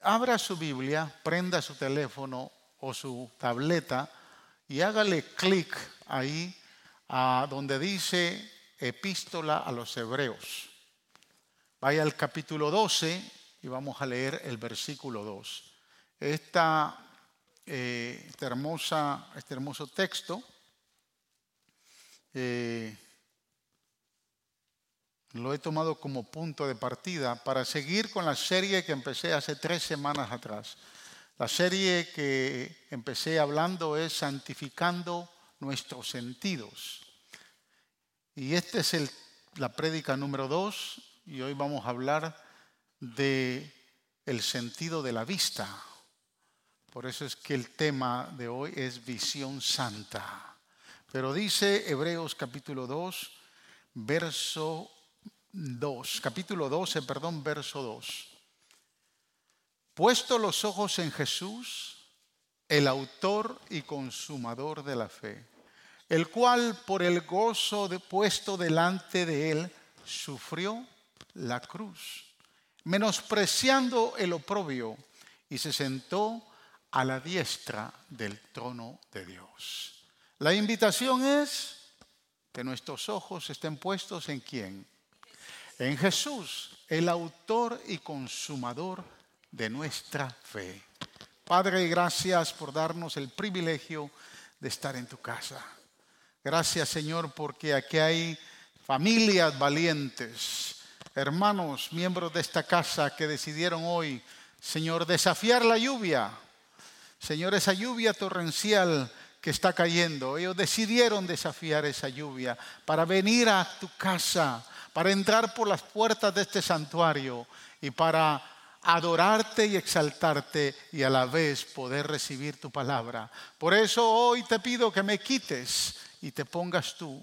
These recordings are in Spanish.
abra su Biblia, prenda su teléfono o su tableta y hágale clic ahí a donde dice epístola a los hebreos. Vaya al capítulo 12 y vamos a leer el versículo 2. Esta, eh, este, hermosa, este hermoso texto eh, lo he tomado como punto de partida para seguir con la serie que empecé hace tres semanas atrás. La serie que empecé hablando es Santificando nuestros sentidos. Y esta es la prédica número dos y hoy vamos a hablar de sentido de la vista. Por eso es que el tema de hoy es visión santa. Pero dice Hebreos capítulo 2, verso 2, capítulo 12, perdón, verso 2. Puesto los ojos en Jesús, el autor y consumador de la fe, el cual por el gozo puesto delante de él sufrió la cruz, menospreciando el oprobio, y se sentó a la diestra del trono de Dios. La invitación es que nuestros ojos estén puestos en quién? En Jesús, el autor y consumador de nuestra fe. Padre, gracias por darnos el privilegio de estar en tu casa. Gracias, Señor, porque aquí hay familias valientes, hermanos, miembros de esta casa que decidieron hoy, Señor, desafiar la lluvia. Señor, esa lluvia torrencial que está cayendo. Ellos decidieron desafiar esa lluvia para venir a tu casa para entrar por las puertas de este santuario y para adorarte y exaltarte y a la vez poder recibir tu palabra. Por eso hoy te pido que me quites y te pongas tú.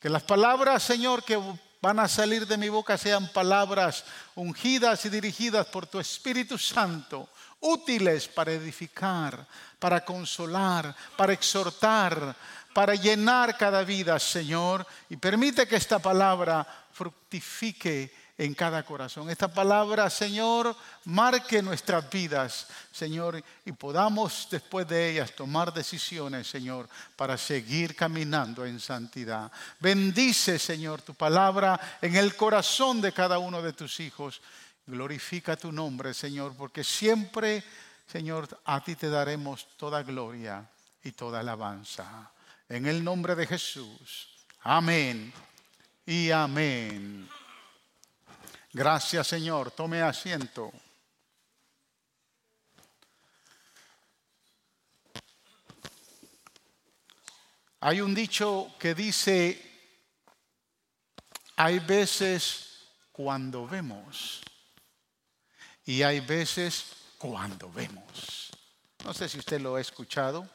Que las palabras, Señor, que van a salir de mi boca sean palabras ungidas y dirigidas por tu Espíritu Santo, útiles para edificar, para consolar, para exhortar, para llenar cada vida, Señor. Y permite que esta palabra fructifique en cada corazón. Esta palabra, Señor, marque nuestras vidas, Señor, y podamos después de ellas tomar decisiones, Señor, para seguir caminando en santidad. Bendice, Señor, tu palabra en el corazón de cada uno de tus hijos. Glorifica tu nombre, Señor, porque siempre, Señor, a ti te daremos toda gloria y toda alabanza. En el nombre de Jesús. Amén y amén. Gracias Señor. Tome asiento. Hay un dicho que dice, hay veces cuando vemos y hay veces cuando vemos. No sé si usted lo ha escuchado.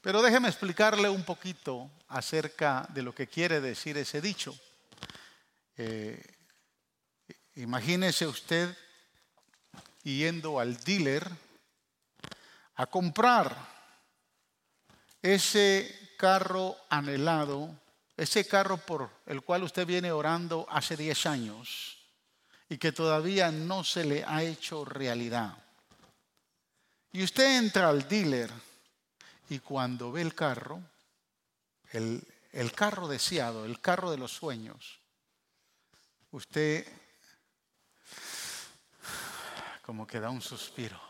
Pero déjeme explicarle un poquito acerca de lo que quiere decir ese dicho. Eh, imagínese usted yendo al dealer a comprar ese carro anhelado, ese carro por el cual usted viene orando hace 10 años y que todavía no se le ha hecho realidad. Y usted entra al dealer y cuando ve el carro, el, carro deseado, el carro de los sueños, usted como que da un suspiro.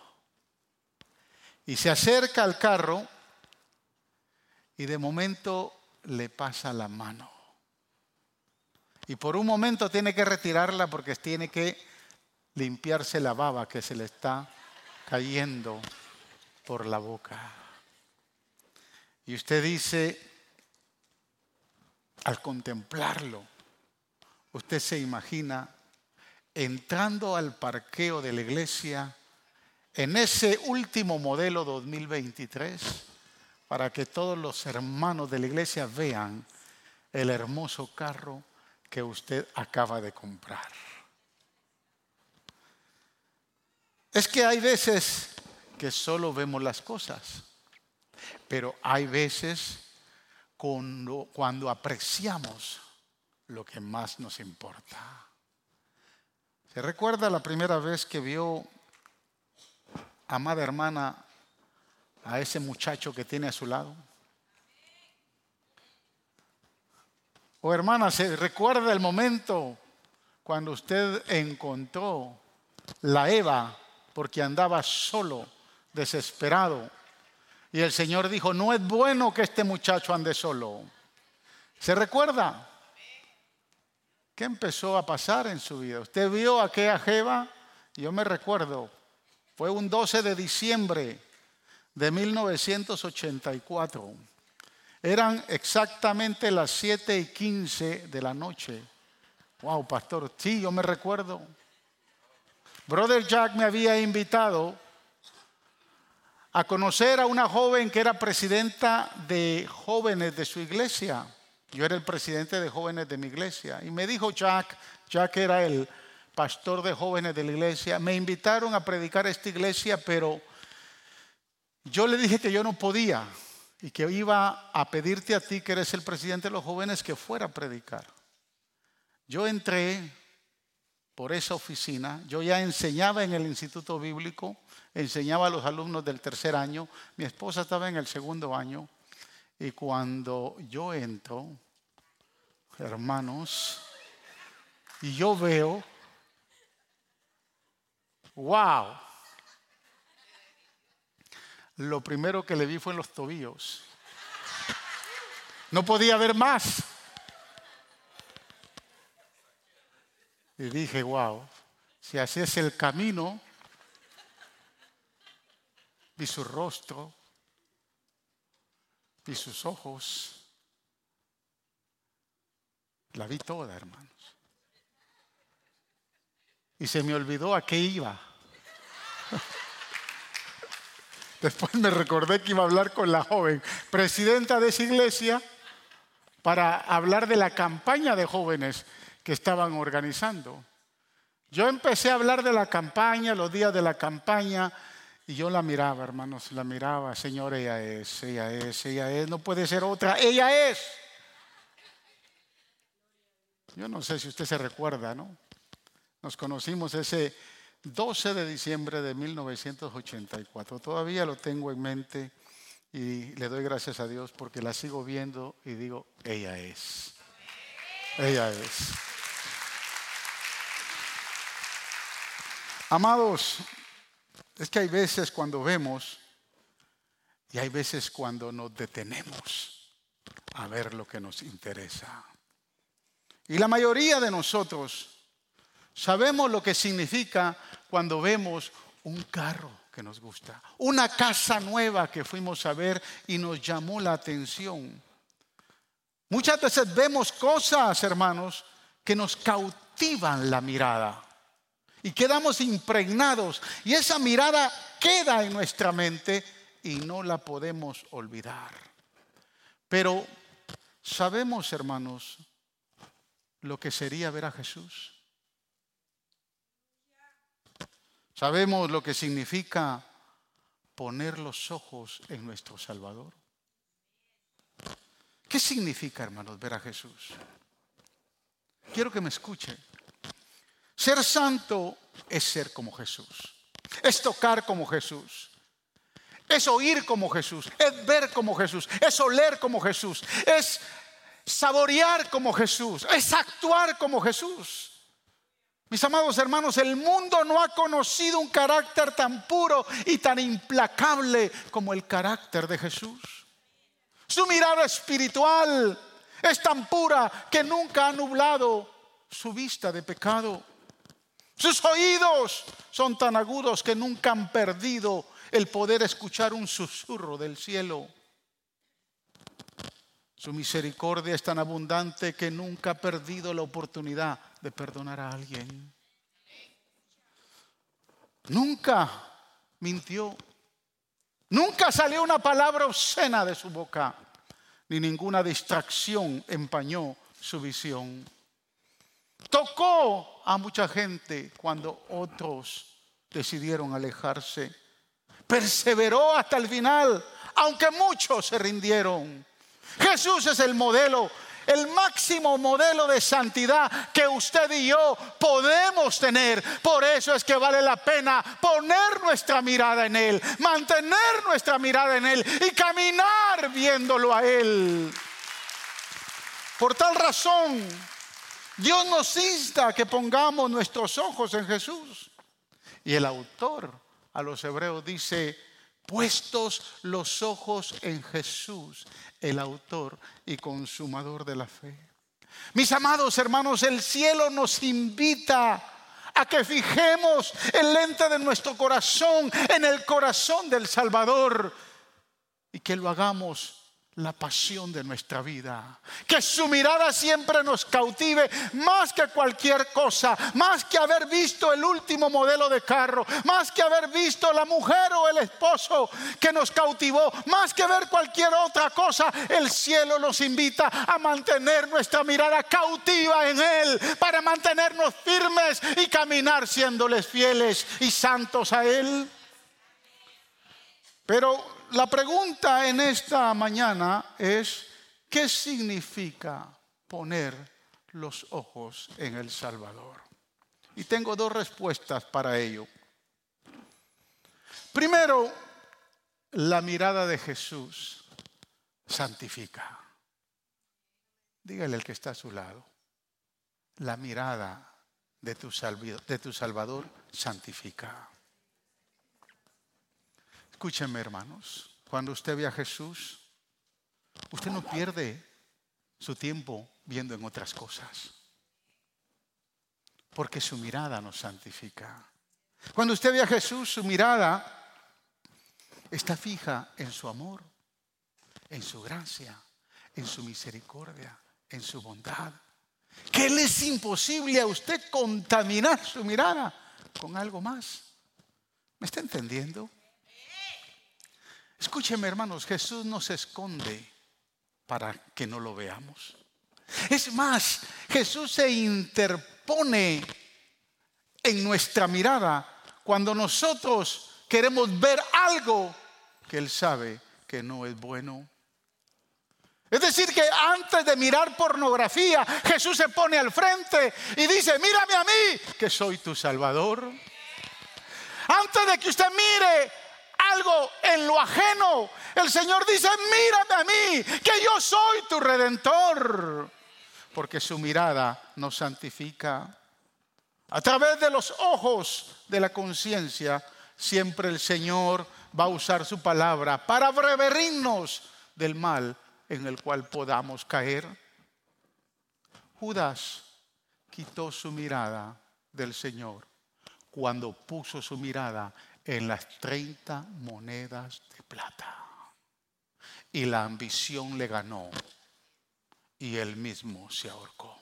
Y se acerca al carro y de momento le pasa la mano. Y por un momento tiene que retirarla porque tiene que limpiarse la baba que se le está cayendo por la boca. Y usted dice, al contemplarlo, usted se imagina entrando al parqueo de la iglesia en ese último modelo 2023 para que todos los hermanos de la iglesia vean el hermoso carro que usted acaba de comprar. Es que hay veces que solo vemos las cosas. Pero hay veces cuando, apreciamos lo que más nos importa. ¿Se recuerda la primera vez que vio amada hermana, a ese muchacho que tiene a su lado? O hermana, ¿se recuerda el momento cuando usted encontró la Eva porque andaba solo, desesperado? Y el Señor dijo, no es bueno que este muchacho ande solo. ¿Se recuerda? ¿Qué empezó a pasar en su vida? Usted vio a aquella Jeva, yo me recuerdo, fue un 12 de diciembre de 1984. Eran exactamente las 7 y 15 de la noche. Wow, pastor, sí, yo me recuerdo. Brother Jack me había invitado a conocer a una joven que era presidenta de jóvenes de su iglesia. Yo era el presidente de jóvenes de mi iglesia. Y me dijo Jack, Jack era el pastor de jóvenes de la iglesia, me invitaron a predicar a esta iglesia, pero yo le dije que yo no podía y que iba a pedirte a ti, que eres el presidente de los jóvenes, que fuera a predicar. Yo entré por esa oficina, yo ya enseñaba en el Instituto Bíblico, enseñaba a los alumnos del tercer año, mi esposa estaba en el segundo año, y cuando yo entro, hermanos, y yo veo, wow, lo primero que le vi fue en los tobillos. No podía ver más. Y dije, wow, si así es el camino, vi su rostro, y sus ojos. La vi toda, hermanos. Y se me olvidó a qué iba. Después me recordé que iba a hablar con la joven presidenta de esa iglesia para hablar de la campaña de jóvenes que estaban organizando. Yo empecé a hablar de la campaña, los días de la campaña, y yo la miraba, hermanos, la miraba, Señor, ella es, ella es, ella es, no puede ser otra, ella es. Yo no sé si usted se recuerda, ¿no? Nos conocimos ese 12 de diciembre de 1984. Todavía lo tengo en mente y le doy gracias a Dios porque la sigo viendo y digo, ella es. Ella es. Amados, es que hay veces cuando vemos y hay veces cuando nos detenemos a ver lo que nos interesa. Y la mayoría de nosotros sabemos lo que significa cuando vemos un carro que nos gusta, una casa nueva que fuimos a ver y nos llamó la atención. Muchas veces vemos cosas, hermanos, que nos cautivan la mirada y quedamos impregnados y esa mirada queda en nuestra mente y no la podemos olvidar. Pero sabemos, hermanos, lo que sería ver a Jesús. Sabemos lo que significa poner los ojos en nuestro Salvador. ¿Qué significa, hermanos, ver a Jesús? Quiero que me escuchen. Ser santo es ser como Jesús. Es tocar como Jesús. Es oír como Jesús. Es ver como Jesús. Es oler como Jesús. Es saborear como Jesús. Es actuar como Jesús. Mis amados hermanos, el mundo no ha conocido un carácter tan puro y tan implacable como el carácter de Jesús. Su mirada espiritual es tan pura que nunca ha nublado su vista de pecado. Sus oídos son tan agudos que nunca han perdido el poder escuchar un susurro del cielo. Su misericordia es tan abundante que nunca ha perdido la oportunidad de perdonar a alguien. Nunca mintió. Nunca salió una palabra obscena de su boca, ni ninguna distracción empañó su visión. Tocó a mucha gente cuando otros decidieron alejarse. Perseveró hasta el final, aunque muchos se rindieron. Jesús es el modelo el máximo modelo de santidad que usted y yo podemos tener. Por eso es que vale la pena poner nuestra mirada en Él, mantener nuestra mirada en Él y caminar viéndolo a Él. Por tal razón, Dios nos insta a que pongamos nuestros ojos en Jesús. Y el autor a los hebreos dice, puestos los ojos en Jesús, el autor y consumador de la fe. Mis amados hermanos, el cielo nos invita a que fijemos el lente de nuestro corazón en el corazón del Salvador y que lo hagamos la pasión de nuestra vida. Que su mirada siempre nos cautive más que cualquier cosa, más que haber visto el último modelo de carro, más que haber visto la mujer o el esposo que nos cautivó, más que ver cualquier otra cosa. El cielo nos invita a mantener nuestra mirada cautiva en Él, para mantenernos firmes y caminar siéndoles fieles y santos a Él. Pero la pregunta en esta mañana es, ¿qué significa poner los ojos en el Salvador? Y tengo dos respuestas para ello. Primero, la mirada de Jesús santifica. Dígale al que está a su lado, la mirada de tu, de tu Salvador santifica. Escúchenme, hermanos, cuando usted ve a Jesús, usted no pierde su tiempo viendo en otras cosas, porque su mirada nos santifica. Cuando usted ve a Jesús, su mirada está fija en su amor, en su gracia, en su misericordia, en su bondad. Que le es imposible a usted contaminar su mirada con algo más. ¿Me está entendiendo? Escúcheme hermanos, Jesús no se esconde para que no lo veamos. Es más, Jesús se interpone en nuestra mirada cuando nosotros queremos ver algo que Él sabe que no es bueno. Es decir, que antes de mirar pornografía, Jesús se pone al frente y dice, mírame a mí, que soy tu Salvador. Antes de que usted mire algo en lo ajeno, el Señor dice, mírame a mí, que yo soy tu redentor. Porque su mirada nos santifica. A través de los ojos de la conciencia, siempre el Señor va a usar su palabra para prevenirnos del mal en el cual podamos caer. Judas quitó su mirada del Señor cuando puso su mirada en las 30 monedas de plata. Y la ambición le ganó y él mismo se ahorcó.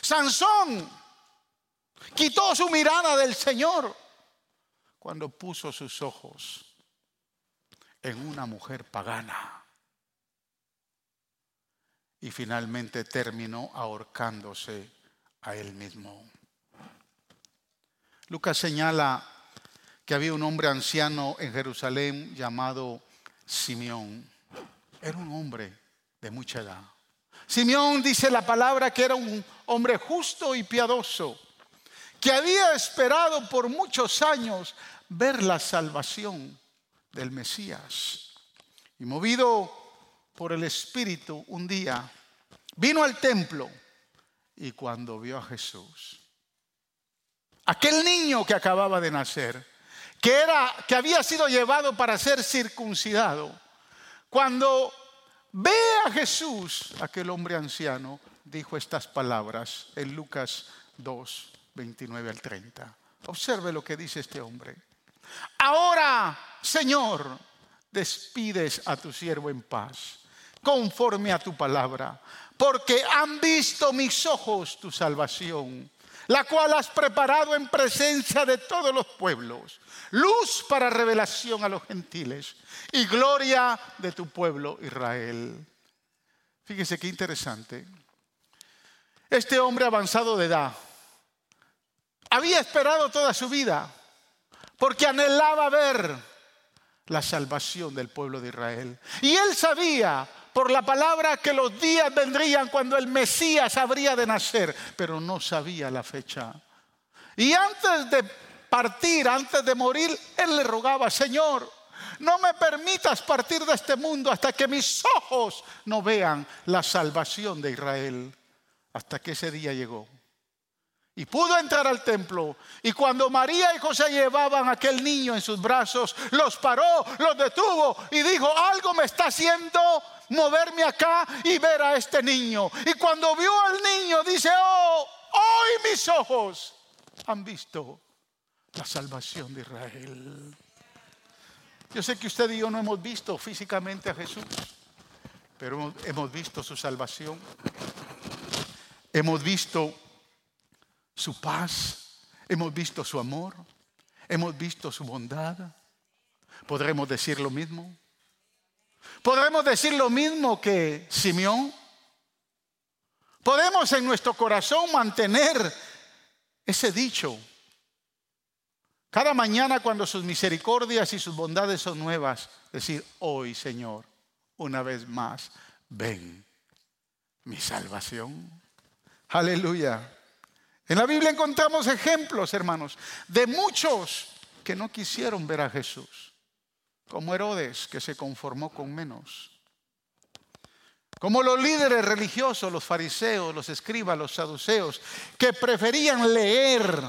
Sansón quitó su mirada del Señor cuando puso sus ojos en una mujer pagana y finalmente terminó ahorcándose a él mismo. Lucas señala que había un hombre anciano en Jerusalén llamado Simeón. Era un hombre de mucha edad. Simeón dice la palabra que era un hombre justo y piadoso, que había esperado por muchos años ver la salvación del Mesías. Y movido por el Espíritu, un día vino al templo y cuando vio a Jesús, aquel niño que acababa de nacer, que, era, que había sido llevado para ser circuncidado, cuando ve a Jesús, aquel hombre anciano, dijo estas palabras en Lucas 2, 29 al 30. Observe lo que dice este hombre. Ahora, Señor, despides a tu siervo en paz, conforme a tu palabra, porque han visto mis ojos tu salvación la cual has preparado en presencia de todos los pueblos, luz para revelación a los gentiles y gloria de tu pueblo Israel. Fíjese qué interesante. Este hombre avanzado de edad había esperado toda su vida porque anhelaba ver la salvación del pueblo de Israel. Y él sabía por la palabra que los días vendrían cuando el Mesías habría de nacer, pero no sabía la fecha. Y antes de partir, antes de morir, él le rogaba, Señor, no me permitas partir de este mundo hasta que mis ojos no vean la salvación de Israel. Hasta que ese día llegó. Y pudo entrar al templo. Y cuando María y José llevaban a aquel niño en sus brazos, los paró, los detuvo y dijo, algo me está haciendo moverme acá y ver a este niño. Y cuando vio al niño, dice, oh, hoy mis ojos han visto la salvación de Israel. Yo sé que usted y yo no hemos visto físicamente a Jesús, pero hemos visto su salvación. Hemos visto su paz, hemos visto su amor, hemos visto su bondad. ¿Podremos decir lo mismo? ¿Podremos decir lo mismo que Simeón? ¿Podemos en nuestro corazón mantener ese dicho? Cada mañana cuando sus misericordias y sus bondades son nuevas, decir, hoy Señor, una vez más, ven mi salvación. Aleluya. En la Biblia encontramos ejemplos, hermanos, de muchos que no quisieron ver a Jesús, como Herodes, que se conformó con menos, como los líderes religiosos, los fariseos, los escribas, los saduceos, que preferían leer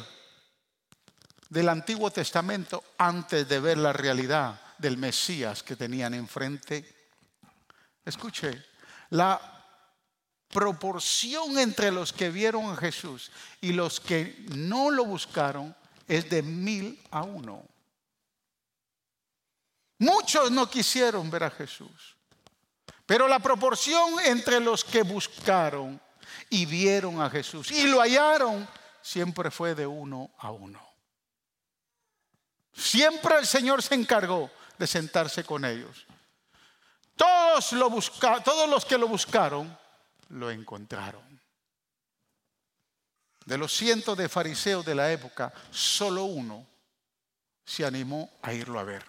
del Antiguo Testamento antes de ver la realidad del Mesías que tenían enfrente. Escuche, la proporción entre los que vieron a Jesús y los que no lo buscaron es de mil a uno. Muchos no quisieron ver a Jesús, pero la proporción entre los que buscaron y vieron a Jesús y lo hallaron siempre fue de uno a uno. Siempre el Señor se encargó de sentarse con ellos. Todos, lo todos los que lo buscaron lo encontraron. De los cientos de fariseos de la época, solo uno se animó a irlo a ver.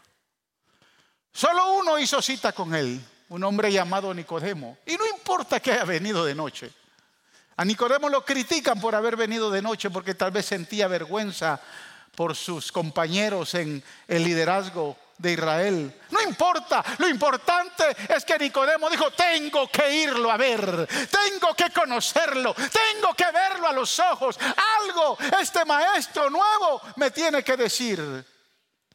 Solo uno hizo cita con él, un hombre llamado Nicodemo. Y no importa que haya venido de noche. A Nicodemo lo critican por haber venido de noche porque tal vez sentía vergüenza por sus compañeros en el liderazgo de Israel. No importa, lo importante es que Nicodemo dijo, tengo que irlo a ver, tengo que conocerlo, tengo que verlo a los ojos. Algo este maestro nuevo me tiene que decir.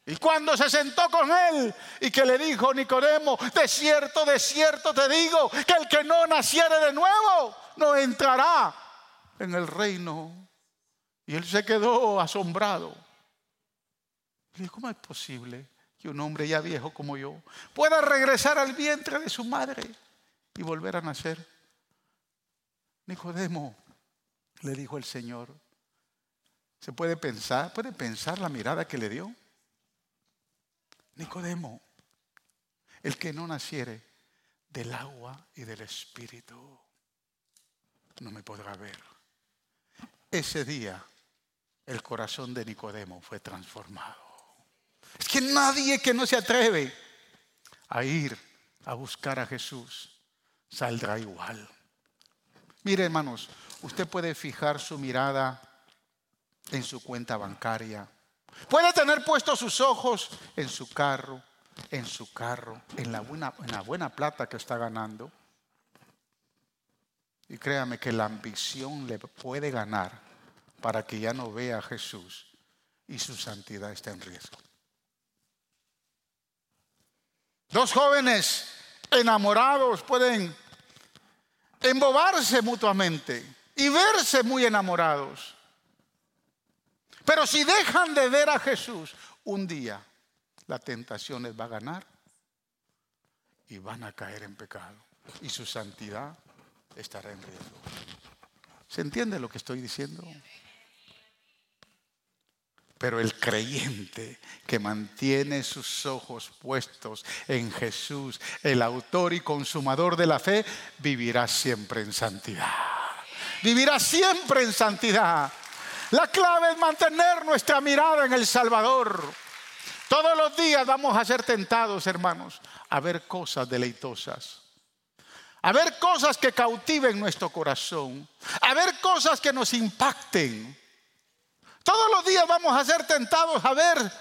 Y cuando se sentó con él y que le dijo Nicodemo, de cierto, de cierto te digo, que el que no naciere de nuevo no entrará en el reino. Y él se quedó asombrado. ¿cómo es posible? Que un hombre ya viejo como yo pueda regresar al vientre de su madre y volver a nacer. Nicodemo, le dijo el Señor, ¿se puede pensar? ¿Puede pensar la mirada que le dio? Nicodemo, el que no naciere del agua y del espíritu, no me podrá ver. Ese día el corazón de Nicodemo fue transformado. Es que nadie que no se atreve a ir a buscar a Jesús saldrá igual. Mire, hermanos, usted puede fijar su mirada en su cuenta bancaria. Puede tener puestos sus ojos en su carro, en su carro, en la buena, en la buena plata que está ganando. Y créame que la ambición le puede ganar para que ya no vea a Jesús y su santidad está en riesgo. Dos jóvenes enamorados pueden embobarse mutuamente y verse muy enamorados. Pero si dejan de ver a Jesús, un día la tentación les va a ganar y van a caer en pecado. Y su santidad estará en riesgo. ¿Se entiende lo que estoy diciendo? Pero el creyente que mantiene sus ojos puestos en Jesús, el autor y consumador de la fe, vivirá siempre en santidad. Vivirá siempre en santidad. La clave es mantener nuestra mirada en el Salvador. Todos los días vamos a ser tentados, hermanos, a ver cosas deleitosas. a ver cosas que cautiven nuestro corazón, a ver cosas que nos impacten. Todos los días vamos a ser tentados a ver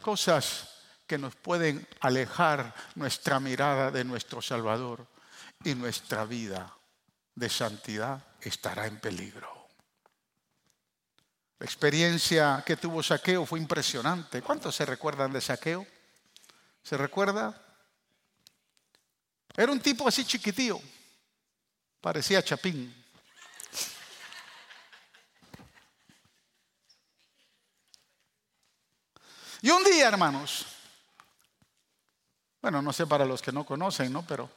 cosas que nos pueden alejar nuestra mirada de nuestro Salvador y nuestra vida de santidad estará en peligro. La experiencia que tuvo Saqueo fue impresionante. ¿Cuántos se recuerdan de Saqueo? ¿Se recuerda? Era un tipo así chiquitío, parecía Chapín. Y un día, hermanos, bueno, no sé para los que no conocen, ¿no? Pero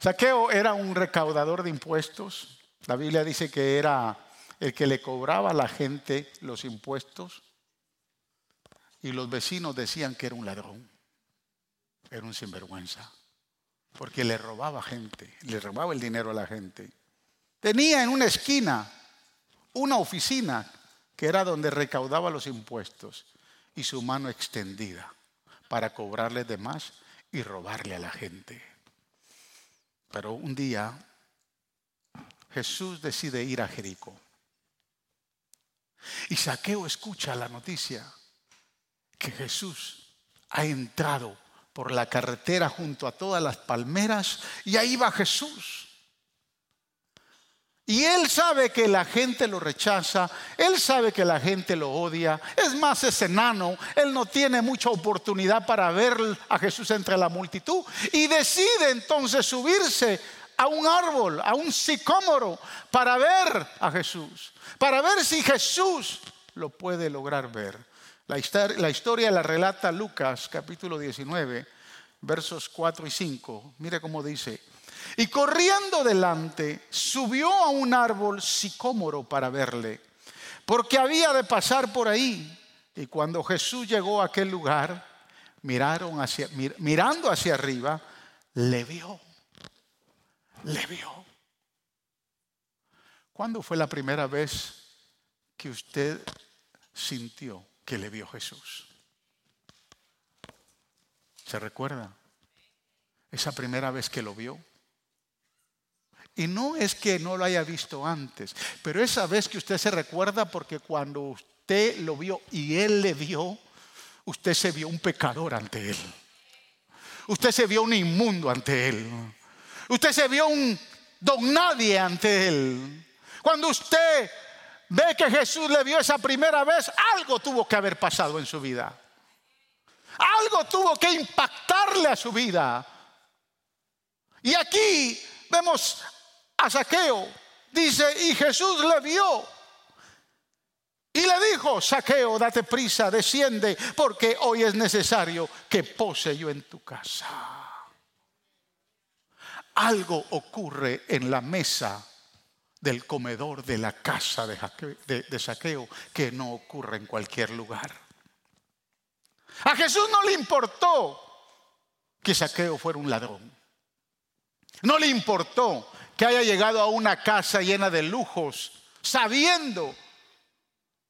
Saqueo era un recaudador de impuestos. La Biblia dice que era el que le cobraba a la gente los impuestos y los vecinos decían que era un ladrón, era un sinvergüenza, porque le robaba gente, le robaba el dinero a la gente. Tenía en una esquina una oficina que era donde recaudaba los impuestos y su mano extendida para cobrarle de más y robarle a la gente. Pero un día Jesús decide ir a Jericó. Y Saqueo escucha la noticia que Jesús ha entrado por la carretera junto a todas las palmeras y ahí va Jesús. Y él sabe que la gente lo rechaza, él sabe que la gente lo odia. Es más, es enano, él no tiene mucha oportunidad para ver a Jesús entre la multitud. Y decide entonces subirse a un árbol, a un sicómoro, para ver a Jesús, para ver si Jesús lo puede lograr ver. La historia, la relata Lucas capítulo 19, versos 4 y 5. Mire cómo dice. Y corriendo delante, subió a un árbol sicómoro para verle, porque había de pasar por ahí. Y cuando Jesús llegó a aquel lugar, miraron hacia, mirando hacia arriba, le vio le vio. ¿Cuándo fue la primera vez que usted sintió que le vio Jesús? ¿Se recuerda? Esa primera vez que lo vio. Y no es que no lo haya visto antes, pero esa vez que usted se recuerda porque cuando usted lo vio y él le vio, usted se vio un pecador ante él. Usted se vio un inmundo ante él. Usted se vio un don nadie ante él. Cuando usted ve que Jesús le vio esa primera vez, algo tuvo que haber pasado en su vida. Algo tuvo que impactarle a su vida. Y aquí vemos a Saqueo. Dice, y Jesús le vio. Y le dijo, Saqueo, date prisa, desciende, porque hoy es necesario que pose yo en tu casa algo ocurre en la mesa del comedor de la casa de, saqueo que no ocurre en cualquier lugar. A Jesús no le importó que saqueo fuera un ladrón. No le importó que haya llegado a una casa llena de lujos, sabiendo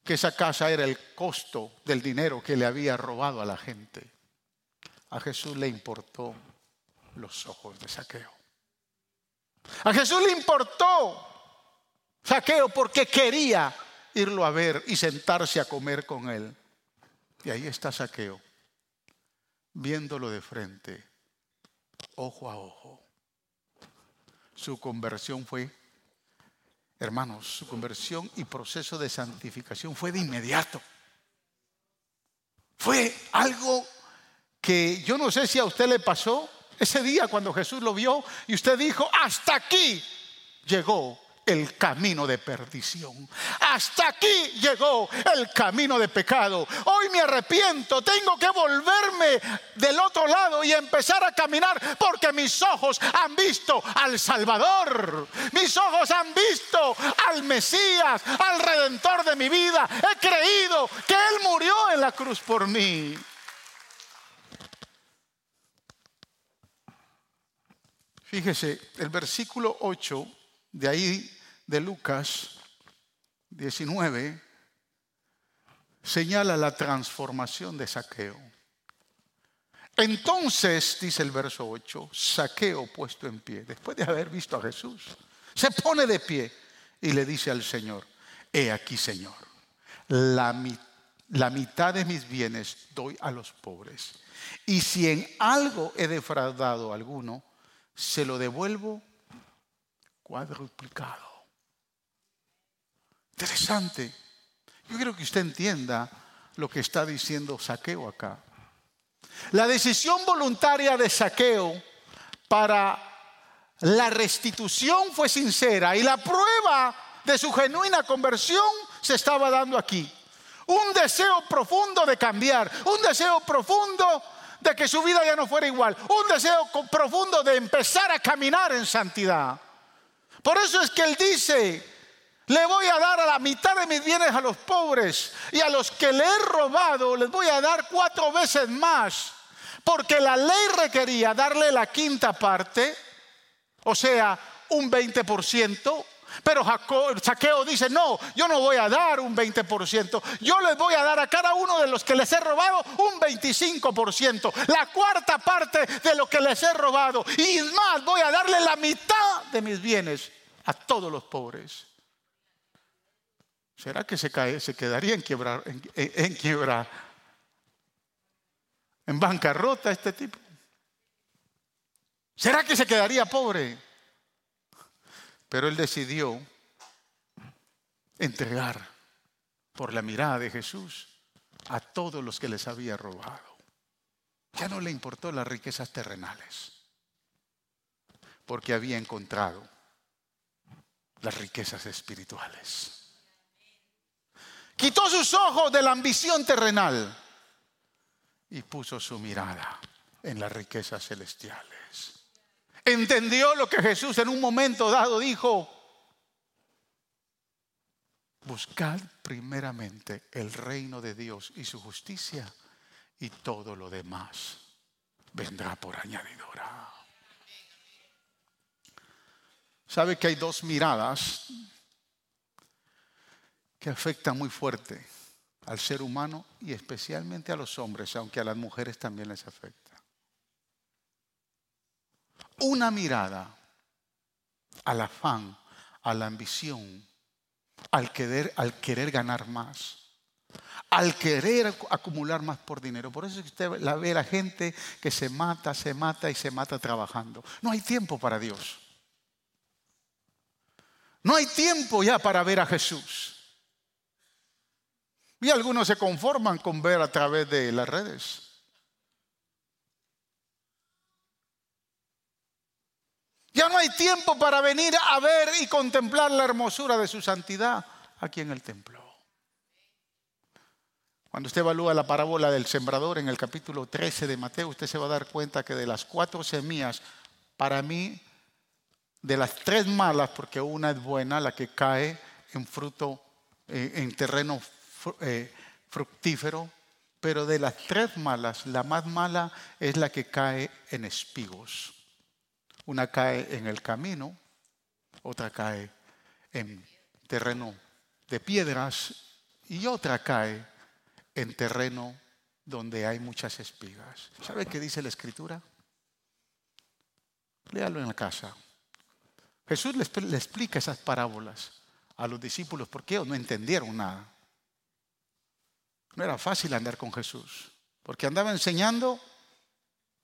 que esa casa era el costo del dinero que le había robado a la gente. A Jesús le importó los ojos de saqueo. A Jesús le importó saqueo porque quería irlo a ver y sentarse a comer con él. Y ahí está saqueo, viéndolo de frente, ojo a ojo. Su conversión fue, hermanos, su conversión y proceso de santificación fue de inmediato. Fue algo que yo no sé si a usted le pasó, ese día cuando Jesús lo vio y usted dijo, hasta aquí llegó el camino de perdición. Hasta aquí llegó el camino de pecado. Hoy me arrepiento, tengo que volverme del otro lado y empezar a caminar porque mis ojos han visto al Salvador. Mis ojos han visto al Mesías, al Redentor de mi vida. He creído que Él murió en la cruz por mí. Fíjese, el versículo 8 de ahí de Lucas 19 señala la transformación de saqueo. Entonces, dice el verso 8, saqueo puesto en pie, después de haber visto a Jesús, se pone de pie y le dice al Señor, he aquí Señor, la, mitad de mis bienes doy a los pobres. Y si en algo he defraudado a alguno, se lo devuelvo cuadruplicado. Interesante. Yo quiero que usted entienda lo que está diciendo Saqueo acá. La decisión voluntaria de Saqueo para la restitución fue sincera y la prueba de su genuina conversión se estaba dando aquí. Un deseo profundo de cambiar, un deseo profundo de que su vida ya no fuera igual, un deseo profundo de empezar a caminar en santidad. Por eso es que él dice, le voy a dar a la mitad de mis bienes a los pobres y a los que le he robado les voy a dar cuatro veces más. Porque la ley requería darle la quinta parte, o sea, un 20%, pero Saqueo dice, no, yo no voy a dar un 20%, yo les voy a dar a cada uno de los que les he robado un 25%, la cuarta parte de lo que les he robado. Y más, voy a darle la mitad de mis bienes a todos los pobres. ¿Será que se, cae, se quedaría en quiebra, en, en quiebra, en bancarrota este tipo? ¿Será que se quedaría pobre? Pero él decidió entregar por la mirada de Jesús a todos los que les había robado. Ya no le importó las riquezas terrenales, porque había encontrado las riquezas espirituales. Quitó sus ojos de la ambición terrenal y puso su mirada en las riquezas celestiales entendió lo que Jesús en un momento dado dijo. Buscad primeramente el reino de Dios y su justicia y todo lo demás vendrá por añadidura. ¿Sabe que hay dos miradas que afectan muy fuerte al ser humano y especialmente a los hombres, aunque a las mujeres también les afecta? una mirada al afán, a la ambición, al querer, ganar más, al querer acumular más por dinero. Por eso es que usted la ve la gente que se mata, se mata y se mata trabajando. No hay tiempo para Dios. No hay tiempo ya para ver a Jesús. Y algunos se conforman con ver a través de las redes. Ya no hay tiempo para venir a ver y contemplar la hermosura de su santidad aquí en el templo. Cuando usted evalúa la parábola del sembrador en el capítulo 13 de Mateo, usted se va a dar cuenta que de las cuatro semillas, para mí, de las tres malas, porque una es buena, la que cae en fruto, eh, en terreno eh, fructífero, pero de las tres malas, la más mala es la que cae en espigos. Una cae en el camino, otra cae en terreno de piedras y otra cae en terreno donde hay muchas espigas. ¿Sabe qué dice la escritura? Léalo en la casa. Jesús le, explica esas parábolas a los discípulos porque ellos no entendieron nada. No era fácil andar con Jesús, porque andaba enseñando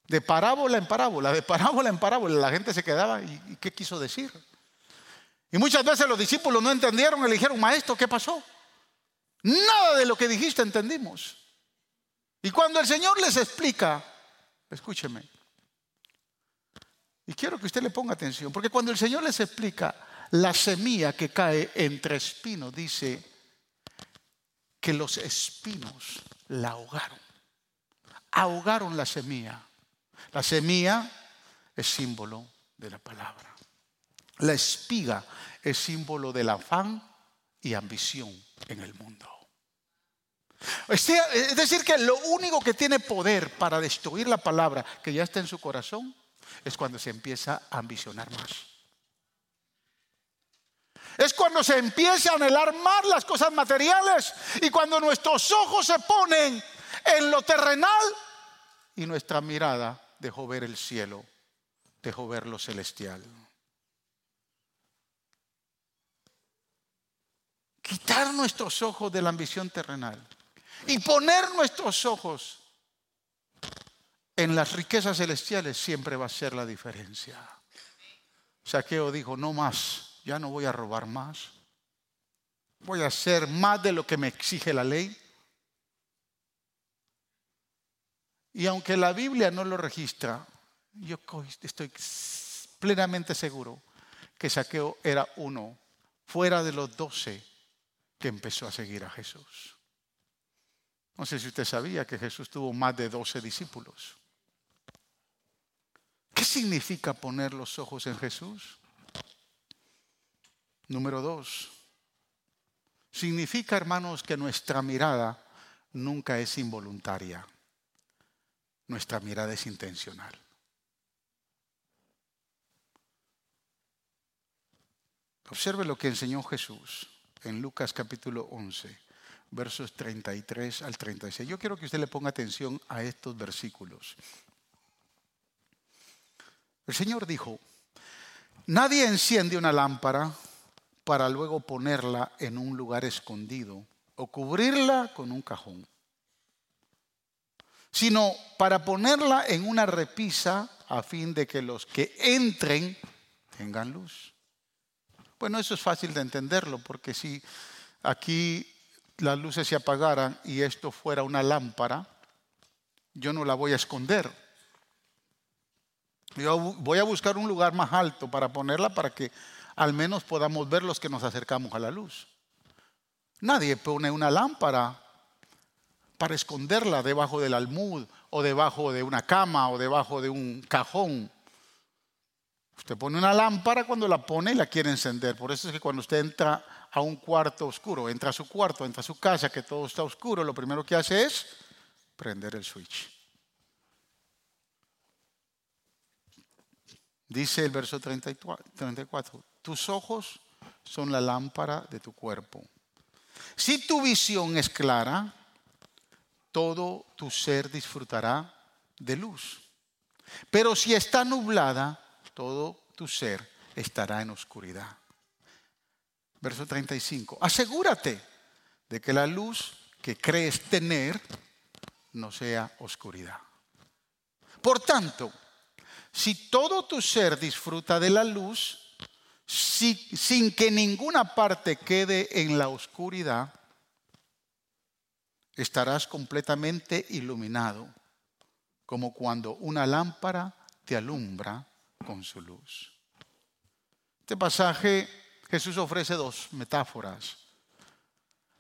de parábola en parábola, de parábola en parábola. La gente se quedaba, ¿y, qué quiso decir? Y muchas veces los discípulos no entendieron y le dijeron, maestro, ¿qué pasó? Nada de lo que dijiste entendimos. Y cuando el Señor les explica, escúcheme, y quiero que usted le ponga atención, porque cuando el Señor les explica la semilla que cae entre espinos, dice que los espinos la ahogaron, ahogaron la semilla. La semilla es símbolo de la palabra. La espiga es símbolo del afán y ambición en el mundo. Es decir, que lo único que tiene poder para destruir la palabra que ya está en su corazón es cuando se empieza a ambicionar más. Es cuando se empieza a anhelar más las cosas materiales y cuando nuestros ojos se ponen en lo terrenal y nuestra mirada dejó ver el cielo, dejó ver lo celestial. Quitar nuestros ojos de la ambición terrenal y poner nuestros ojos en las riquezas celestiales siempre va a ser la diferencia. Saqueo dijo, no más, ya no voy a robar más, voy a hacer más de lo que me exige la ley. Y aunque la Biblia no lo registra, yo estoy plenamente seguro que Saqueo era uno fuera de los doce que empezó a seguir a Jesús. No sé si usted sabía que Jesús tuvo más de doce discípulos. ¿Qué significa poner los ojos en Jesús? Número dos, significa, hermanos, que nuestra mirada nunca es involuntaria. Nuestra mirada es intencional. Observe lo que enseñó Jesús en Lucas capítulo 11, versos 33 al 36. Yo quiero que usted le ponga atención a estos versículos. El Señor dijo, nadie enciende una lámpara para luego ponerla en un lugar escondido o cubrirla con un cajón, sino para ponerla en una repisa a fin de que los que entren tengan luz. Bueno, eso es fácil de entenderlo, porque si aquí las luces se apagaran y esto fuera una lámpara, yo no la voy a esconder yo voy a buscar un lugar más alto para ponerla para que al menos podamos ver los que nos acercamos a la luz. Nadie pone una lámpara para esconderla debajo del almud o debajo de una cama o debajo de un cajón. Usted pone una lámpara cuando la pone y la quiere encender. Por eso es que cuando usted entra a un cuarto oscuro, entra a su cuarto, entra a su casa, que todo está oscuro, lo primero que hace es prender el switch. Dice el verso 34, tus ojos son la lámpara de tu cuerpo. Si tu visión es clara, todo tu ser disfrutará de luz. Pero si está nublada, todo tu ser estará en oscuridad. Verso 35. Asegúrate de que la luz que crees tener no sea oscuridad. Por tanto, si todo tu ser disfruta de la luz, sin que ninguna parte quede en la oscuridad, estarás completamente iluminado, como cuando una lámpara te alumbra con su luz. Este pasaje Jesús ofrece dos metáforas,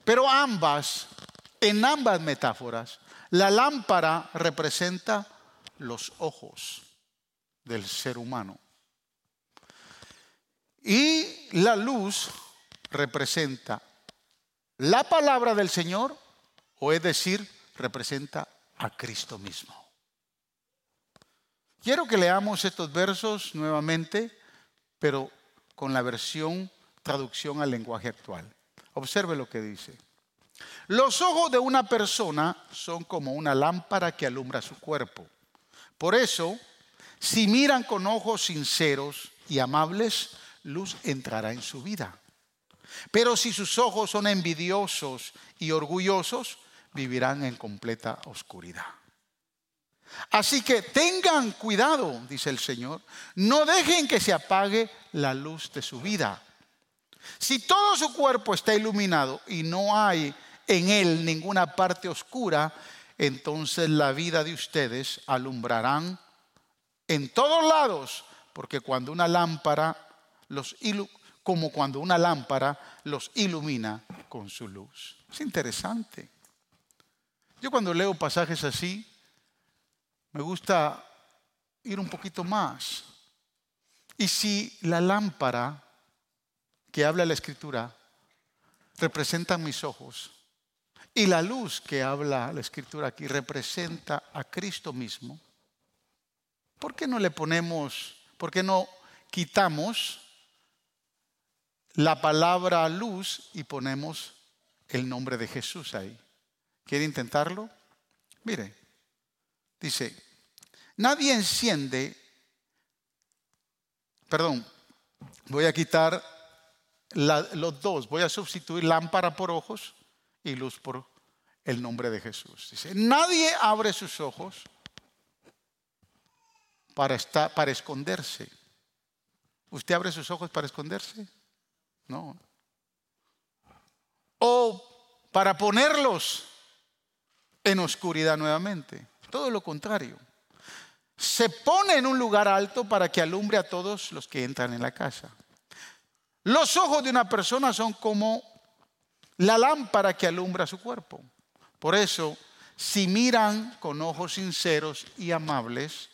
pero ambas, en ambas metáforas, la lámpara representa los ojos del ser humano. Y la luz representa la palabra del Señor, o es decir, representa a Cristo mismo. Quiero que leamos estos versos nuevamente, pero con la versión traducción al lenguaje actual. Observe lo que dice. Los ojos de una persona son como una lámpara que alumbra su cuerpo. Por eso, si miran con ojos sinceros y amables, luz entrará en su vida. Pero si sus ojos son envidiosos y orgullosos, vivirán en completa oscuridad. Así que tengan cuidado, dice el Señor, no dejen que se apague la luz de su vida. Si todo su cuerpo está iluminado y no hay en él ninguna parte oscura, entonces la vida de ustedes alumbrarán en todos lados, porque cuando una lámpara los como cuando una lámpara los ilumina con su luz. Es interesante. Yo cuando leo pasajes así, me gusta ir un poquito más. Y si la lámpara que habla la escritura representa mis ojos y la luz que habla la escritura aquí representa a Cristo mismo, ¿Por qué no le ponemos, por qué no quitamos la palabra luz y ponemos el nombre de Jesús ahí? ¿Quiere intentarlo? Mire, Dice, nadie enciende, perdón, voy a quitar los dos, voy a sustituir lámpara por ojos y luz por el nombre de Jesús. Dice, nadie abre sus ojos para, estar, para esconderse. ¿Usted abre sus ojos para esconderse? No. O para ponerlos en oscuridad nuevamente. Todo lo contrario. Se pone en un lugar alto para que alumbre a todos los que entran en la casa. Los ojos de una persona son como la lámpara que alumbra su cuerpo. Por eso, si miran con ojos sinceros y amables,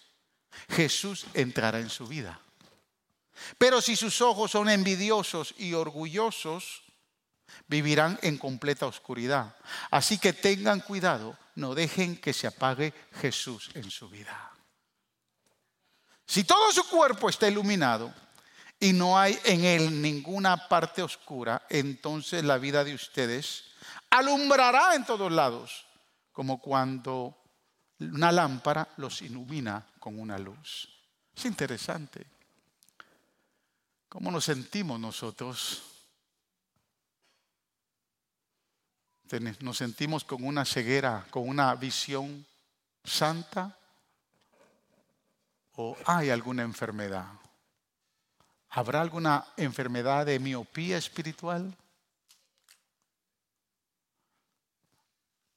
Jesús entrará en su vida. Pero si sus ojos son envidiosos y orgullosos, vivirán en completa oscuridad. Así que tengan cuidado, no dejen que se apague Jesús en su vida. Si todo su cuerpo está iluminado y no hay en él ninguna parte oscura, entonces la vida de ustedes alumbrará en todos lados, como cuando una lámpara los ilumina con una luz. Es interesante. ¿Cómo nos sentimos nosotros? Nos sentimos con una ceguera, con una visión santa o hay alguna enfermedad. ¿Habrá alguna enfermedad de miopía espiritual?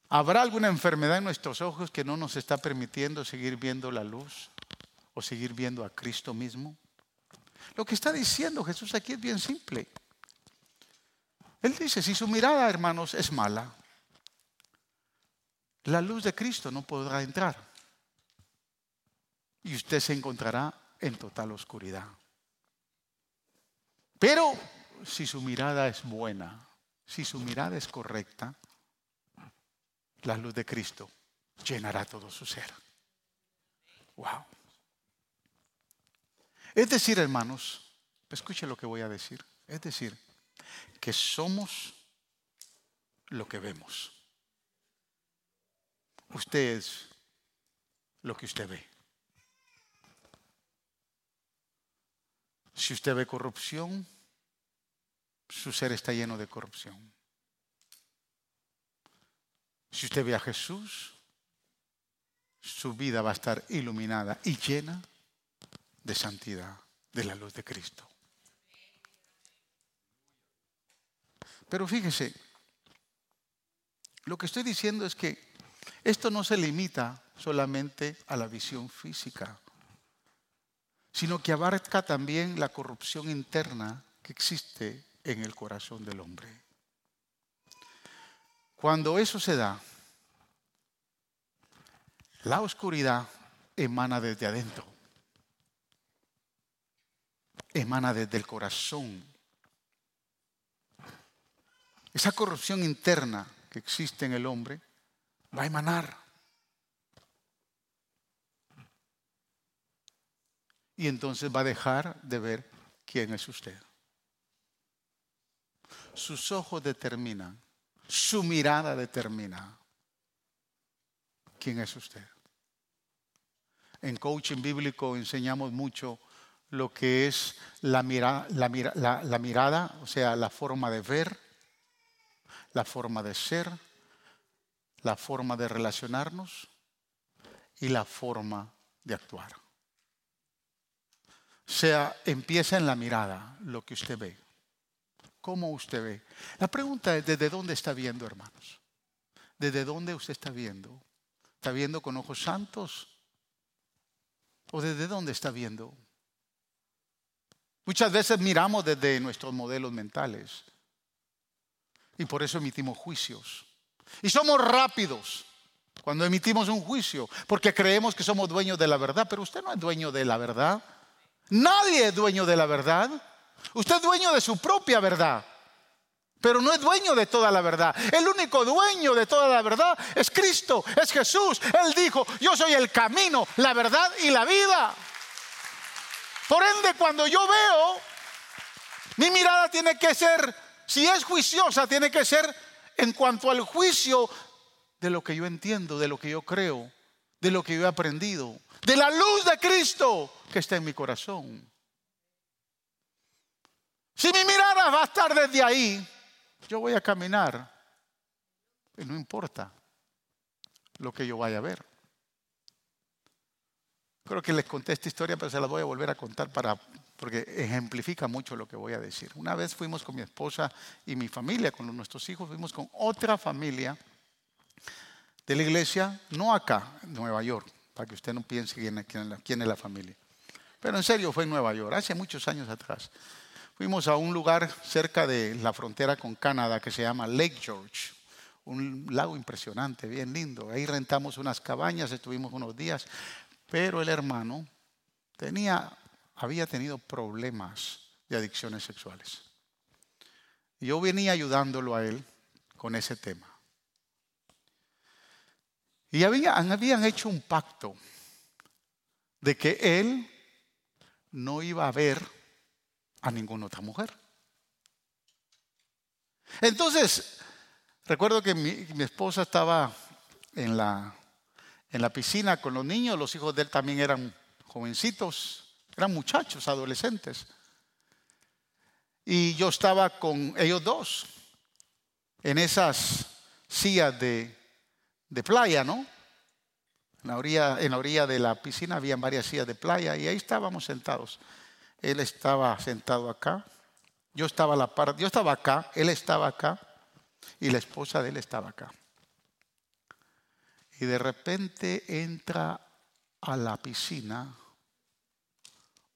¿Habrá alguna enfermedad en nuestros ojos que no nos está permitiendo seguir viendo la luz o seguir viendo a Cristo mismo? Lo que está diciendo Jesús aquí es bien simple. Él dice, si su mirada, hermanos, es mala, la luz de Cristo no podrá entrar y usted se encontrará en total oscuridad. Pero si su mirada es buena, si su mirada es correcta, la luz de Cristo llenará todo su ser. Wow. Es decir, hermanos, escuche lo que voy a decir. Es decir, que somos lo que vemos. Usted es lo que usted ve. Si usted ve corrupción, su ser está lleno de corrupción. Si usted ve a Jesús, su vida va a estar iluminada y llena de santidad, de la luz de Cristo. Pero fíjese, lo que estoy diciendo es que esto no se limita solamente a la visión física, sino que abarca también la corrupción interna que existe en el corazón del hombre. Cuando eso se da, la oscuridad emana desde adentro, emana desde el corazón esa corrupción interna que existe en el hombre va a emanar. Y entonces va a dejar de ver quién es usted. Sus ojos determinan, su mirada determina quién es usted. En coaching bíblico enseñamos mucho lo que es la, la mirada, o sea, la forma de ver, la forma de ser, la forma de relacionarnos y la forma de actuar. O sea, empieza en la mirada lo que usted ve. ¿Cómo usted ve? La pregunta es, ¿desde dónde está viendo, hermanos? ¿Desde dónde usted está viendo? ¿Está viendo con ojos santos? ¿O desde dónde está viendo? Muchas veces miramos desde nuestros modelos mentales. Y por eso emitimos juicios. Y somos rápidos cuando emitimos un juicio, porque creemos que somos dueños de la verdad, pero usted no es dueño de la verdad. Nadie es dueño de la verdad. Usted es dueño de su propia verdad, pero no es dueño de toda la verdad. El único dueño de toda la verdad es Cristo, es Jesús. Él dijo, yo soy el camino, la verdad y la vida. Por ende, cuando yo veo, mi mirada tiene que ser si es juiciosa, tiene que ser en cuanto al juicio de lo que yo entiendo, de lo que yo creo, de lo que yo he aprendido, de la luz de Cristo que está en mi corazón. Si mi mirada va a estar desde ahí, yo voy a caminar y no importa lo que yo vaya a ver. Creo que les conté esta historia, pero se la voy a volver a contar para, porque ejemplifica mucho lo que voy a decir. Una vez fuimos con mi esposa y mi familia, con nuestros hijos, fuimos con otra familia de la iglesia, no acá, en Nueva York, para que usted no piense quién, quién es la familia. Pero en serio fue en Nueva York, hace muchos años atrás. Fuimos a un lugar cerca de la frontera con Canadá que se llama Lake George, un lago impresionante, bien lindo. Ahí rentamos unas cabañas, estuvimos unos días, pero el hermano tenía, había tenido problemas de adicciones sexuales. Yo venía ayudándolo a él con ese tema. Y habían, hecho un pacto de que él no iba a ver a ninguna otra mujer. Entonces, recuerdo que mi esposa estaba en la en la piscina con los niños, los hijos de él también eran jovencitos, eran muchachos, adolescentes. Y yo estaba con ellos dos en esas sillas de, playa, ¿no? En la, orilla, en la orilla de la piscina había varias sillas de playa y ahí estábamos sentados. Él estaba sentado acá, yo estaba, la par, yo estaba acá, él estaba acá y la esposa de él estaba acá y de repente entra a la piscina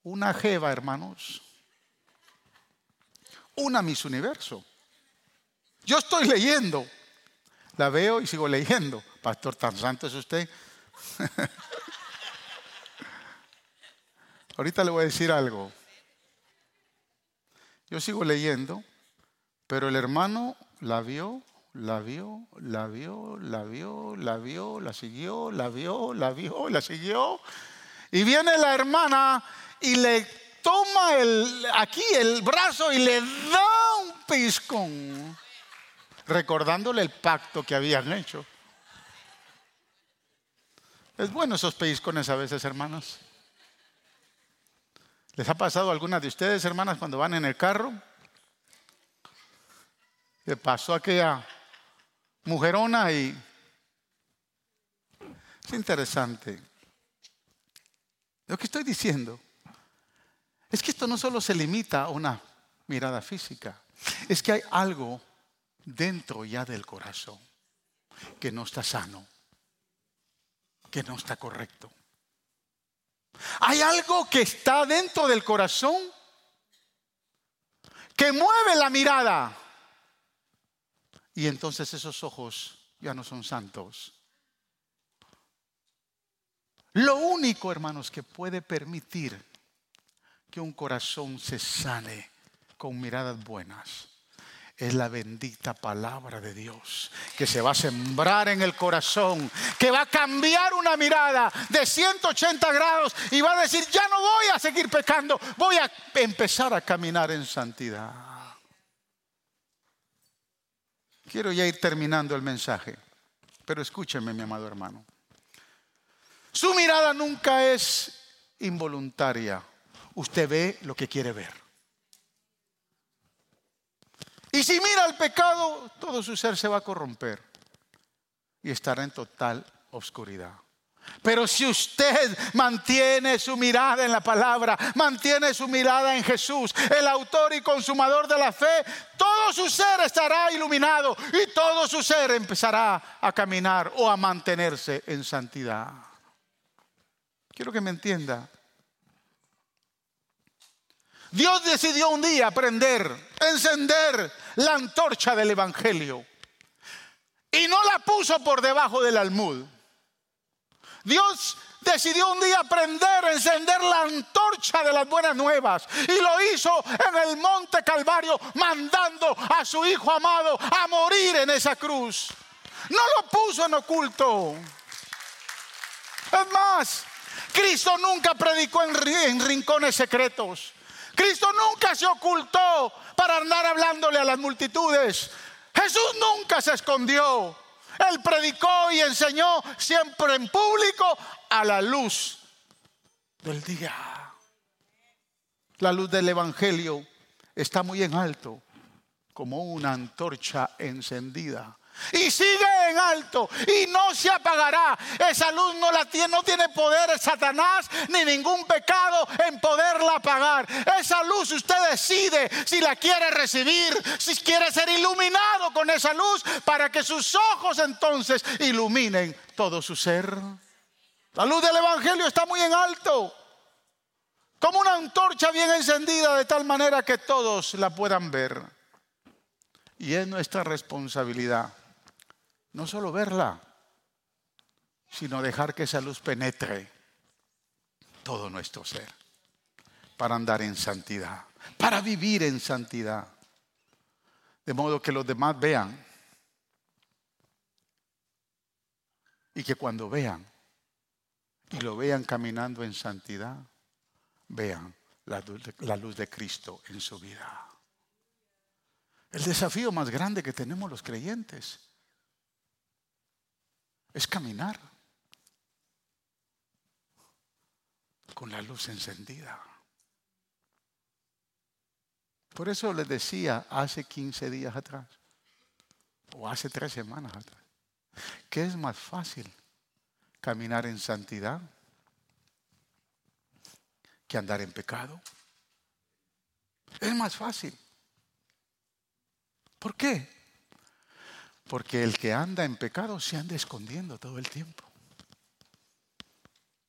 una jeva, hermanos, una Miss Universo. Yo estoy leyendo, la veo y sigo leyendo. Pastor, tan santo es usted. Ahorita le voy a decir algo. Yo sigo leyendo, pero el hermano la vio la vio, la vio, la vio, la vio, la siguió, la vio, la vio, la siguió. Y viene la hermana y le toma el, aquí el brazo y le da un piscón, recordándole el pacto que habían hecho. Es bueno esos piscones a veces, hermanas. ¿Les ha pasado a de ustedes, hermanas, cuando van en el carro? Le pasó aquella mujerona y es interesante. Lo que estoy diciendo es que esto no solo se limita a una mirada física, es que hay algo dentro ya del corazón que no está sano, que no está correcto. Hay algo que está dentro del corazón que mueve la mirada y entonces esos ojos ya no son santos. Lo único, hermanos, que puede permitir que un corazón se sane con miradas buenas es la bendita palabra de Dios que se va a sembrar en el corazón, que va a cambiar una mirada de 180 grados y va a decir, ya no voy a seguir pecando, voy a empezar a caminar en santidad. Quiero ya ir terminando el mensaje, pero escúcheme, mi amado hermano. Su mirada nunca es involuntaria. Usted ve lo que quiere ver. Y si mira el pecado, todo su ser se va a corromper y estará en total oscuridad. Pero si usted mantiene su mirada en la palabra, mantiene su mirada en Jesús, el autor y consumador de la fe, todo su ser estará iluminado y todo su ser empezará a caminar o a mantenerse en santidad. Quiero que me entienda. Dios decidió un día prender, encender la antorcha del Evangelio y no la puso por debajo del almud Dios decidió un día prender, encender la antorcha de las buenas nuevas. Y lo hizo en el monte Calvario, mandando a su Hijo amado a morir en esa cruz. No lo puso en oculto. Es más, Cristo nunca predicó en, rincones secretos. Cristo nunca se ocultó para andar hablándole a las multitudes. Jesús nunca se escondió. Él predicó y enseñó siempre en público a la luz del día. La luz del Evangelio está muy en alto, como una antorcha encendida y sigue en alto y no se apagará. Esa luz no la tiene, no tiene poder Satanás ni ningún pecado en poderla apagar. Esa luz usted decide si la quiere recibir, si quiere ser iluminado con esa luz para que sus ojos entonces iluminen todo su ser. La luz del evangelio está muy en alto. Como una antorcha bien encendida de tal manera que todos la puedan ver. Y es nuestra responsabilidad no solo verla, sino dejar que esa luz penetre todo nuestro ser para andar en santidad, para vivir en santidad. De modo que los demás vean y que cuando vean y lo vean caminando en santidad, vean la luz, de, Cristo en su vida. El desafío más grande que tenemos los creyentes es caminar con la luz encendida. Por eso les decía hace 15 días atrás, o hace tres semanas atrás, que es más fácil caminar en santidad que andar en pecado. Es más fácil. ¿Por qué? Porque el que anda en pecado se anda escondiendo todo el tiempo.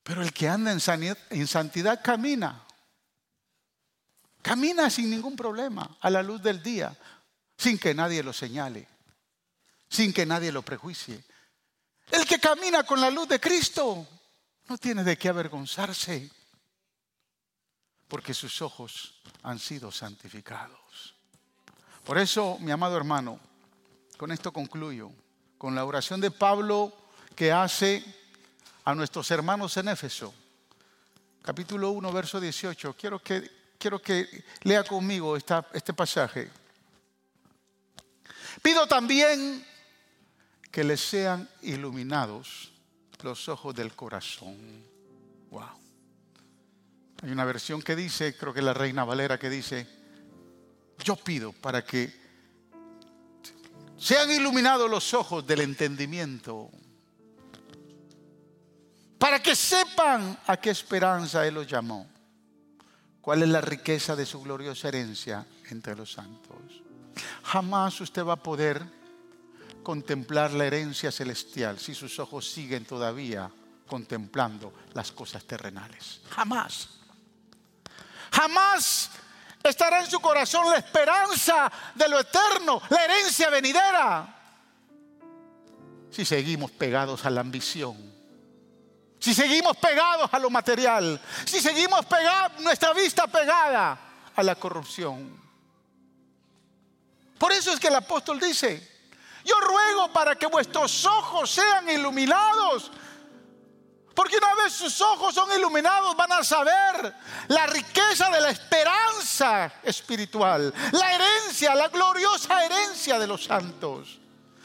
Pero el que anda en santidad camina. Camina sin ningún problema, a la luz del día, sin que nadie lo señale, sin que nadie lo prejuicie. El que camina con la luz de Cristo no tiene de qué avergonzarse, porque sus ojos han sido santificados. Por eso, mi amado hermano, con esto concluyo. Con la oración de Pablo que hace a nuestros hermanos en Éfeso. Capítulo 1, verso 18. Quiero que, quiero que lea conmigo esta, este pasaje. Pido también que les sean iluminados los ojos del corazón. Wow. Hay una versión que dice, creo que la Reina Valera que dice, yo pido para que sean iluminados los ojos del entendimiento, para que sepan a qué esperanza Él los llamó, cuál es la riqueza de su gloriosa herencia entre los santos. Jamás usted va a poder contemplar la herencia celestial si sus ojos siguen todavía contemplando las cosas terrenales. Jamás. Jamás Estará en su corazón la esperanza de lo eterno, la herencia venidera. Si seguimos pegados a la ambición, si seguimos pegados a lo material, si seguimos pegados, nuestra vista pegada a la corrupción. Por eso es que el apóstol dice, yo ruego para que vuestros ojos sean iluminados porque una vez sus ojos son iluminados van a saber la riqueza de la esperanza espiritual, la herencia, la gloriosa herencia de los santos.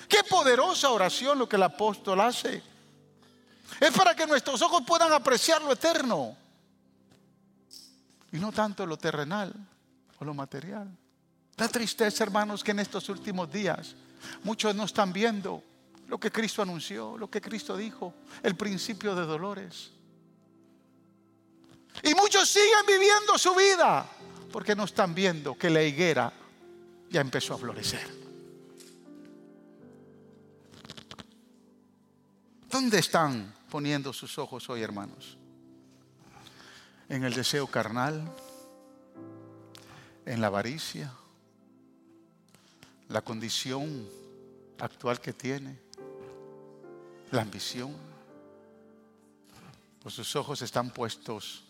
Qué poderosa oración lo que el apóstol hace. Es para que nuestros ojos puedan apreciar lo eterno y no tanto lo terrenal o lo material. Da tristeza, hermanos, que en estos últimos días muchos no están viendo lo que Cristo anunció, lo que Cristo dijo, el principio de dolores. Y muchos siguen viviendo su vida porque no están viendo que la higuera ya empezó a florecer. ¿Dónde están poniendo sus ojos hoy, hermanos? ¿En el deseo carnal? ¿En la avaricia? ¿La condición actual que tiene? La ambición. Pues sus ojos están puestos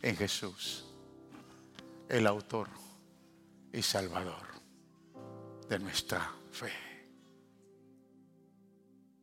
en Jesús, el autor y salvador de nuestra fe.